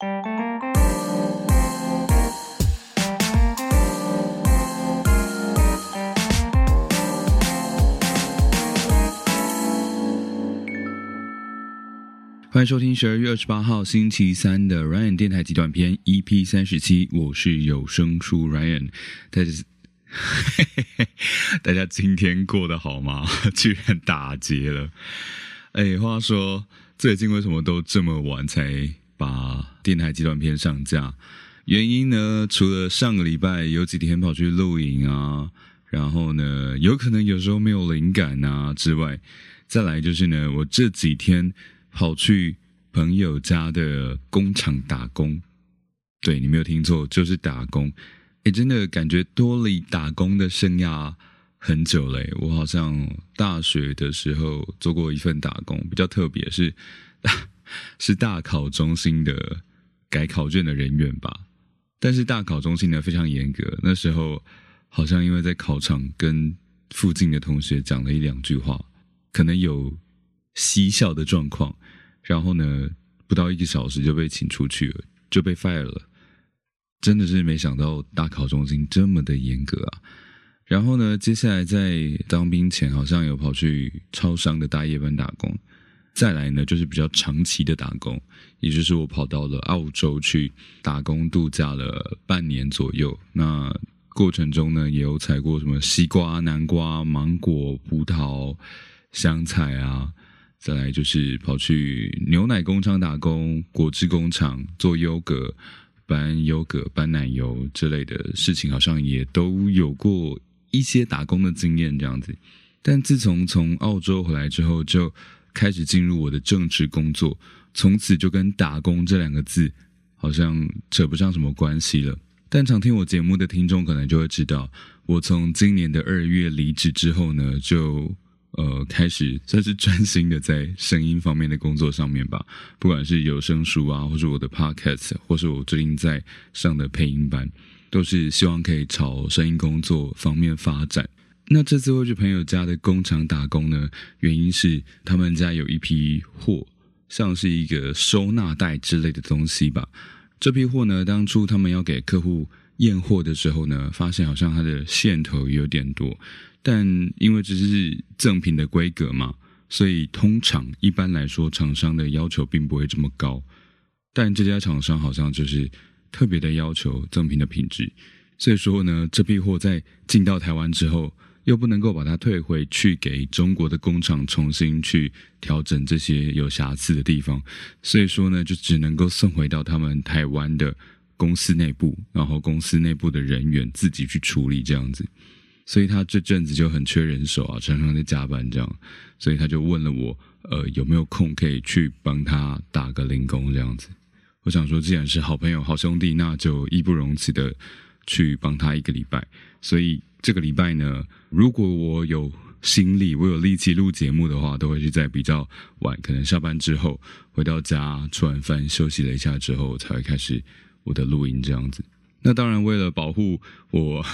欢迎收听十二月二十八号星期三的 Ryan 电台集短篇 EP 三十七，我是有声书 Ryan。大家，大家今天过得好吗？居然打劫了！哎，话说最近为什么都这么晚才把电台纪录片上架？原因呢？除了上个礼拜有几天跑去露营啊，然后呢，有可能有时候没有灵感啊之外，再来就是呢，我这几天。跑去朋友家的工厂打工，对你没有听错，就是打工。哎，真的感觉多了打工的生涯很久嘞。我好像大学的时候做过一份打工，比较特别，是是大考中心的改考卷的人员吧。但是大考中心呢非常严格，那时候好像因为在考场跟附近的同学讲了一两句话，可能有嬉笑的状况。然后呢，不到一个小时就被请出去了，就被 fire 了。真的是没想到大考中心这么的严格啊！然后呢，接下来在当兵前，好像有跑去超商的大夜班打工。再来呢，就是比较长期的打工，也就是我跑到了澳洲去打工度假了半年左右。那过程中呢，也有采过什么西瓜、南瓜、芒果、葡萄、香菜啊。再来就是跑去牛奶工厂打工，果汁工厂做优格、搬优格、搬奶油之类的事情，好像也都有过一些打工的经验这样子。但自从从澳洲回来之后，就开始进入我的正职工作，从此就跟打工这两个字好像扯不上什么关系了。但常听我节目的听众可能就会知道，我从今年的二月离职之后呢，就。呃，开始算是专心的在声音方面的工作上面吧，不管是有声书啊，或是我的 podcast，或是我最近在上的配音班，都是希望可以朝声音工作方面发展。那这次会去朋友家的工厂打工呢，原因是他们家有一批货，像是一个收纳袋之类的东西吧。这批货呢，当初他们要给客户验货的时候呢，发现好像它的线头有点多。但因为这是赠品的规格嘛，所以通常一般来说，厂商的要求并不会这么高。但这家厂商好像就是特别的要求赠品的品质，所以说呢，这批货在进到台湾之后，又不能够把它退回去给中国的工厂重新去调整这些有瑕疵的地方，所以说呢，就只能够送回到他们台湾的公司内部，然后公司内部的人员自己去处理这样子。所以他这阵子就很缺人手啊，常常在加班这样，所以他就问了我，呃，有没有空可以去帮他打个零工这样子。我想说，既然是好朋友、好兄弟，那就义不容辞的去帮他一个礼拜。所以这个礼拜呢，如果我有心力、我有力气录节目的话，都会是在比较晚，可能下班之后回到家吃完饭休息了一下之后，才会开始我的录音这样子。那当然，为了保护我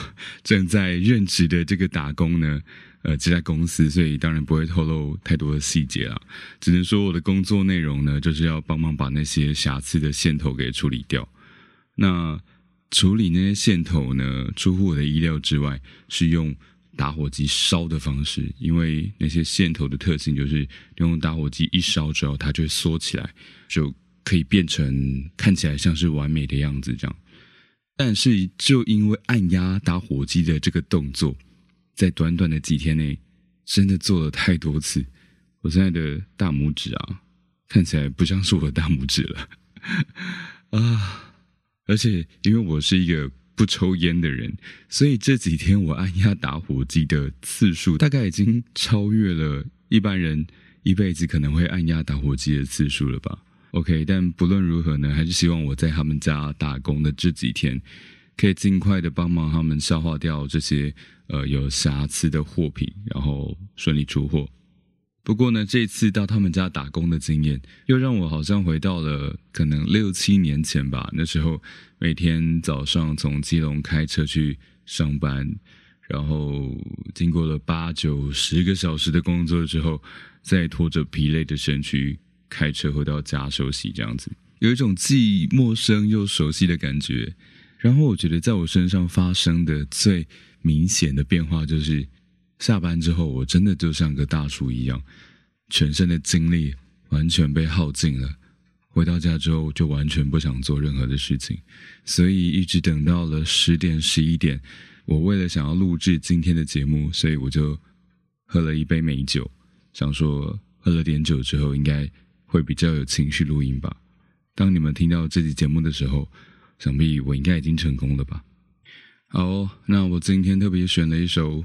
正在任职的这个打工呢，呃，这家公司，所以当然不会透露太多的细节啦。只能说我的工作内容呢，就是要帮忙把那些瑕疵的线头给处理掉。那处理那些线头呢，出乎我的意料之外，是用打火机烧的方式，因为那些线头的特性就是用打火机一烧之后，它就会缩起来，就可以变成看起来像是完美的样子，这样。但是，就因为按压打火机的这个动作，在短短的几天内，真的做了太多次，我现在的大拇指啊，看起来不像是我的大拇指了 啊！而且，因为我是一个不抽烟的人，所以这几天我按压打火机的次数，大概已经超越了一般人一辈子可能会按压打火机的次数了吧。OK，但不论如何呢，还是希望我在他们家打工的这几天，可以尽快的帮忙他们消化掉这些呃有瑕疵的货品，然后顺利出货。不过呢，这次到他们家打工的经验，又让我好像回到了可能六七年前吧。那时候每天早上从基隆开车去上班，然后经过了八九十个小时的工作之后，再拖着疲累的身躯。开车回到家休息这样子，有一种既陌生又熟悉的感觉。然后我觉得在我身上发生的最明显的变化，就是下班之后，我真的就像个大叔一样，全身的精力完全被耗尽了。回到家之后，就完全不想做任何的事情，所以一直等到了十点、十一点，我为了想要录制今天的节目，所以我就喝了一杯美酒，想说喝了点酒之后，应该会比较有情绪录音吧。当你们听到这期节目的时候，想必我应该已经成功了吧。好，那我今天特别选了一首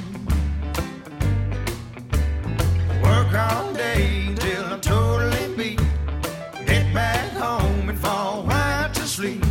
All day till I'm totally beat. Get back home and fall right to sleep.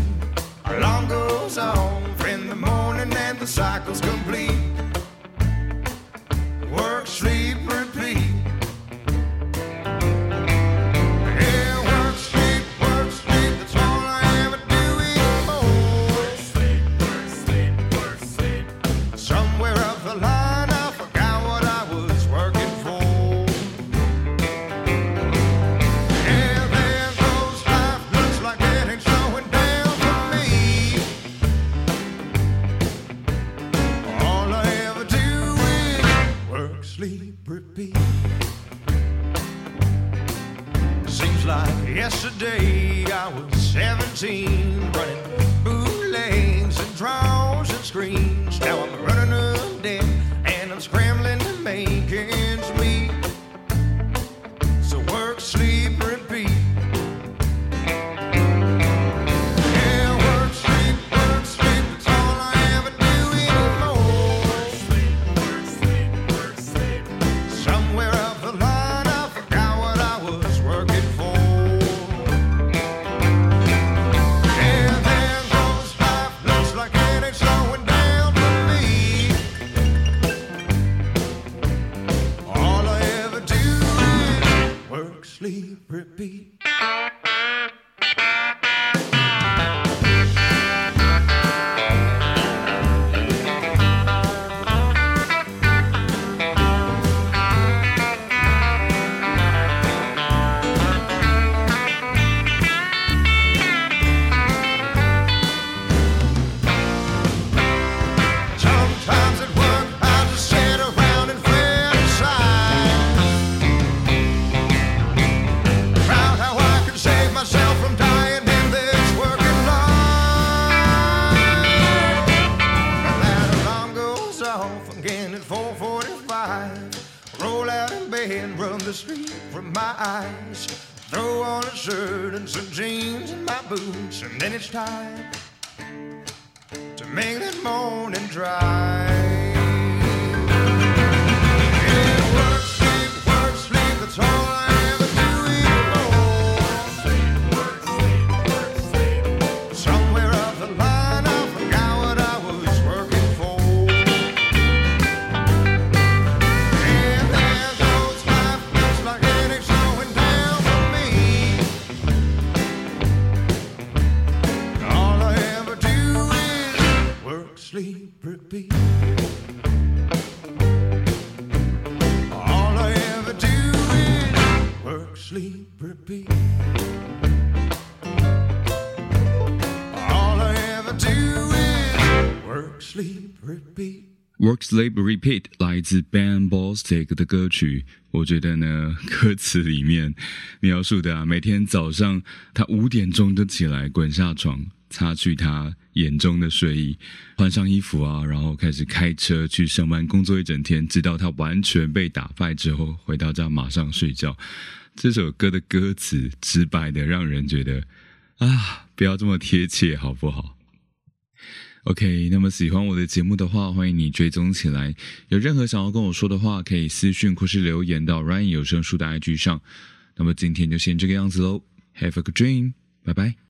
Sleep, repeat. Seems like yesterday I was 17, running bootlegs and draws and screens. Now I'm Throw on a shirt and some jeans and my boots, and then it's time to make that morning drive. Sleep, repeat. All I ever do is work, sleep, repeat. All I ever do is work, sleep, repeat. Work Sleep Repeat 来自 Ben Bostick 的歌曲，我觉得呢，歌词里面描述的啊，每天早上他五点钟就起来，滚下床，擦去他眼中的睡意，换上衣服啊，然后开始开车去上班，工作一整天，直到他完全被打败之后，回到家马上睡觉。这首歌的歌词直白的让人觉得啊，不要这么贴切，好不好？OK，那么喜欢我的节目的话，欢迎你追踪起来。有任何想要跟我说的话，可以私讯或是留言到 Ryan 有声书的 IG 上。那么今天就先这个样子喽，Have a good dream，拜拜。